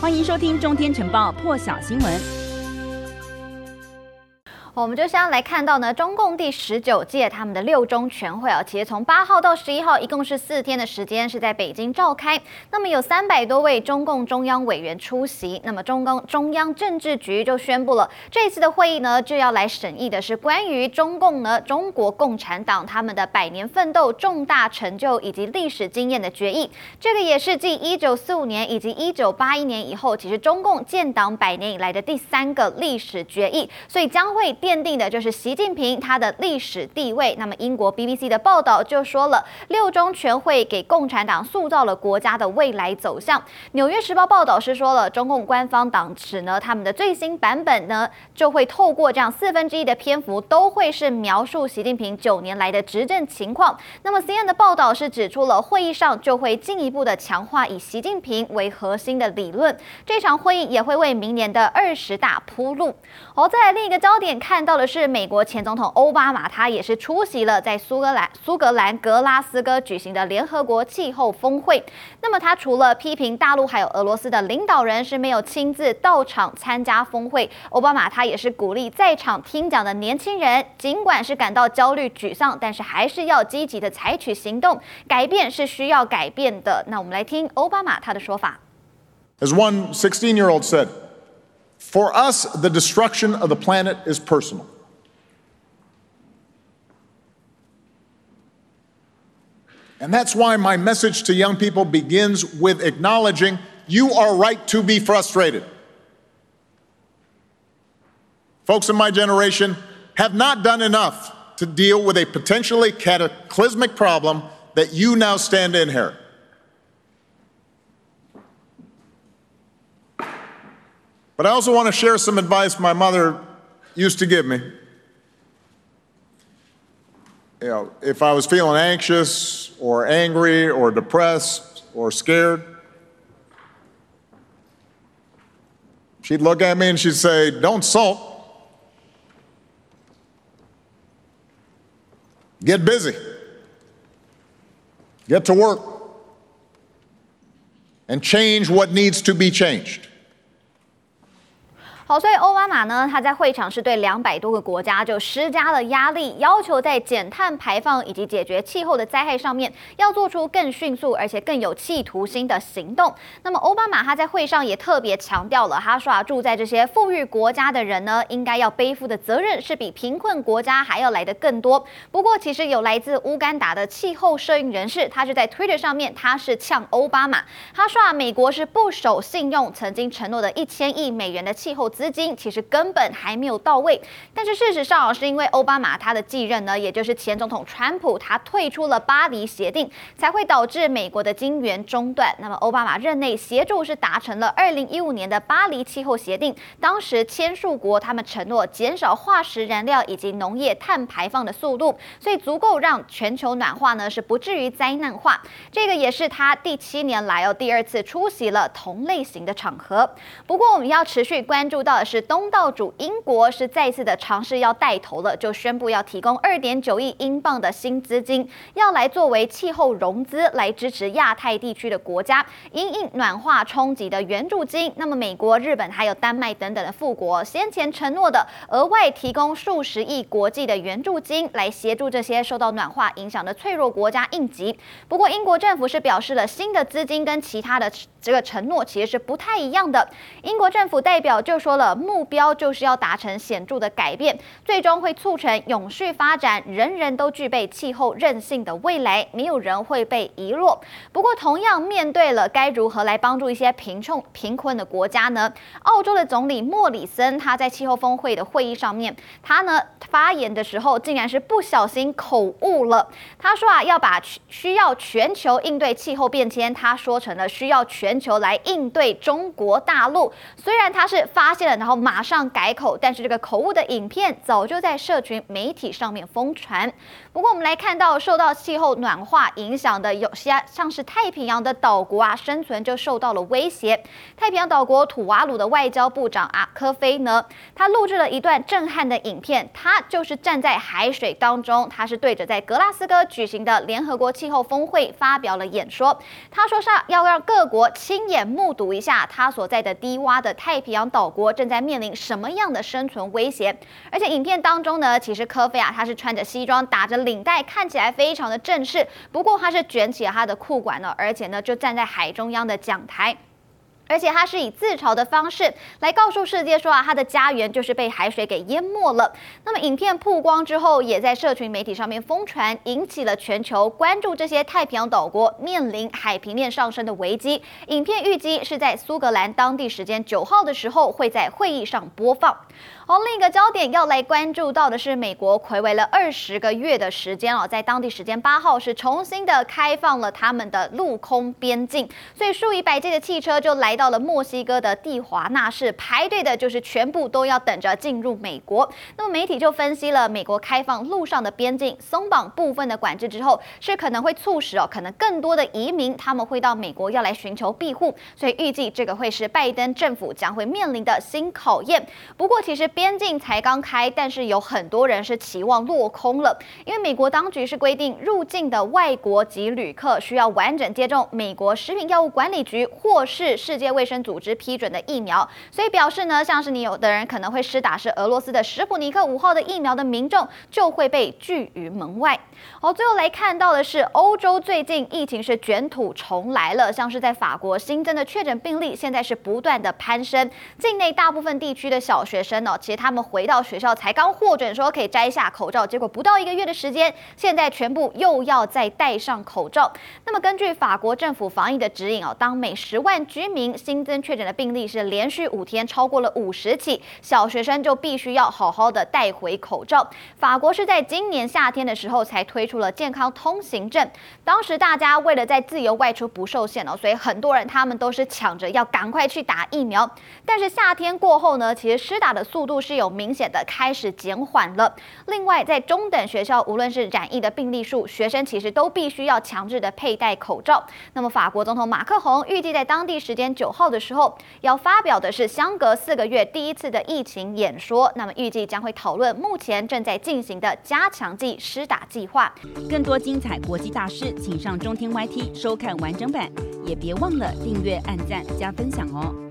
欢迎收听《中天晨报》破晓新闻。我们就先来看到呢，中共第十九届他们的六中全会啊，其实从八号到十一号，一共是四天的时间，是在北京召开。那么有三百多位中共中央委员出席。那么中共中央政治局就宣布了，这次的会议呢，就要来审议的是关于中共呢，中国共产党他们的百年奋斗、重大成就以及历史经验的决议。这个也是继一九四五年以及一九八一年以后，其实中共建党百年以来的第三个历史决议，所以将会。奠定的就是习近平他的历史地位。那么，英国 BBC 的报道就说了，六中全会给共产党塑造了国家的未来走向。纽约时报报道是说了，中共官方党史呢，他们的最新版本呢，就会透过这样四分之一的篇幅，都会是描述习近平九年来的执政情况。那么，CNN 的报道是指出了，会议上就会进一步的强化以习近平为核心的理论。这场会议也会为明年的二十大铺路。好，再来另一个焦点看。看到的是美国前总统欧巴马，他也是出席了在苏格兰苏格兰格拉斯哥举行的联合国气候峰会。那么他除了批评大陆还有俄罗斯的领导人是没有亲自到场参加峰会，欧巴马他也是鼓励在场听讲的年轻人，尽管是感到焦虑沮丧，但是还是要积极的采取行动，改变是需要改变的。那我们来听欧巴马他的说法。As one 16-year-old said. For us, the destruction of the planet is personal. And that's why my message to young people begins with acknowledging you are right to be frustrated. Folks in my generation have not done enough to deal with a potentially cataclysmic problem that you now stand to inherit. But I also want to share some advice my mother used to give me. You know, if I was feeling anxious or angry or depressed or scared, she'd look at me and she'd say, Don't sulk. Get busy. Get to work. And change what needs to be changed. 好，所以奥巴马呢，他在会场是对两百多个国家就施加了压力，要求在减碳排放以及解决气候的灾害上面，要做出更迅速而且更有企图心的行动。那么，奥巴马他在会上也特别强调了，他说啊，住在这些富裕国家的人呢，应该要背负的责任是比贫困国家还要来得更多。不过，其实有来自乌干达的气候摄影人士，他是在 Twitter 上面，他是呛奥巴马，他说啊，美国是不守信用，曾经承诺的一千亿美元的气候。资金其实根本还没有到位，但是事实上是因为奥巴马他的继任呢，也就是前总统川普他退出了巴黎协定，才会导致美国的晶圆中断。那么奥巴马任内协助是达成了二零一五年的巴黎气候协定，当时签署国他们承诺减少化石燃料以及农业碳排放的速度，所以足够让全球暖化呢是不至于灾难化。这个也是他第七年来哦第二次出席了同类型的场合。不过我们要持续关注。到的是东道主英国是再次的尝试要带头了，就宣布要提供二点九亿英镑的新资金，要来作为气候融资，来支持亚太地区的国家因应暖化冲击的援助金。那么美国、日本还有丹麦等等的富国先前承诺的额外提供数十亿国际的援助金，来协助这些受到暖化影响的脆弱国家应急。不过英国政府是表示了新的资金跟其他的这个承诺其实是不太一样的。英国政府代表就说。了目标就是要达成显著的改变，最终会促成永续发展，人人都具备气候韧性的未来，没有人会被遗落。不过，同样面对了该如何来帮助一些贫穷贫困的国家呢？澳洲的总理莫里森他在气候峰会的会议上面，他呢发言的时候竟然是不小心口误了。他说啊，要把需要全球应对气候变迁，他说成了需要全球来应对中国大陆。虽然他是发现。然后马上改口，但是这个口误的影片早就在社群媒体上面疯传。不过我们来看到，受到气候暖化影响的有些像是太平洋的岛国啊，生存就受到了威胁。太平洋岛国土瓦鲁的外交部长阿科菲呢，他录制了一段震撼的影片，他就是站在海水当中，他是对着在格拉斯哥举行的联合国气候峰会发表了演说。他说是要让各国亲眼目睹一下他所在的低洼的太平洋岛国正在面临什么样的生存威胁。而且影片当中呢，其实科菲啊，他是穿着西装，打着领带，看起来非常的正式。不过他是卷起了他的裤管呢，而且呢，就站在海中央的讲台。而且他是以自嘲的方式来告诉世界说啊，他的家园就是被海水给淹没了。那么影片曝光之后，也在社群媒体上面疯传，引起了全球关注这些太平洋岛国面临海平面上升的危机。影片预计是在苏格兰当地时间九号的时候会在会议上播放。好，另一个焦点要来关注到的是，美国睽违了二十个月的时间哦，在当地时间八号是重新的开放了他们的陆空边境，所以数以百计的汽车就来到了墨西哥的蒂华纳市，排队的就是全部都要等着进入美国。那么媒体就分析了，美国开放陆上的边境，松绑部分的管制之后，是可能会促使哦，可能更多的移民他们会到美国要来寻求庇护，所以预计这个会是拜登政府将会面临的新考验。不过其实。边境才刚开，但是有很多人是期望落空了，因为美国当局是规定入境的外国籍旅客需要完整接种美国食品药物管理局或是世界卫生组织批准的疫苗，所以表示呢，像是你有的人可能会施打是俄罗斯的史普尼克五号的疫苗的民众就会被拒于门外。好，最后来看到的是欧洲最近疫情是卷土重来了，像是在法国新增的确诊病例现在是不断的攀升，境内大部分地区的小学生呢、其实他们回到学校才刚获准说可以摘下口罩，结果不到一个月的时间，现在全部又要再戴上口罩。那么根据法国政府防疫的指引哦，当每十万居民新增确诊的病例是连续五天超过了五十起，小学生就必须要好好的戴回口罩。法国是在今年夏天的时候才推出了健康通行证，当时大家为了在自由外出不受限哦，所以很多人他们都是抢着要赶快去打疫苗。但是夏天过后呢，其实施打的速度是有明显的开始减缓了。另外，在中等学校，无论是染疫的病例数，学生其实都必须要强制的佩戴口罩。那么，法国总统马克宏预计在当地时间九九号的时候，要发表的是相隔四个月第一次的疫情演说。那么，预计将会讨论目前正在进行的加强剂施打计划。更多精彩国际大师，请上中天 YT 收看完整版，也别忘了订阅、按赞、加分享哦。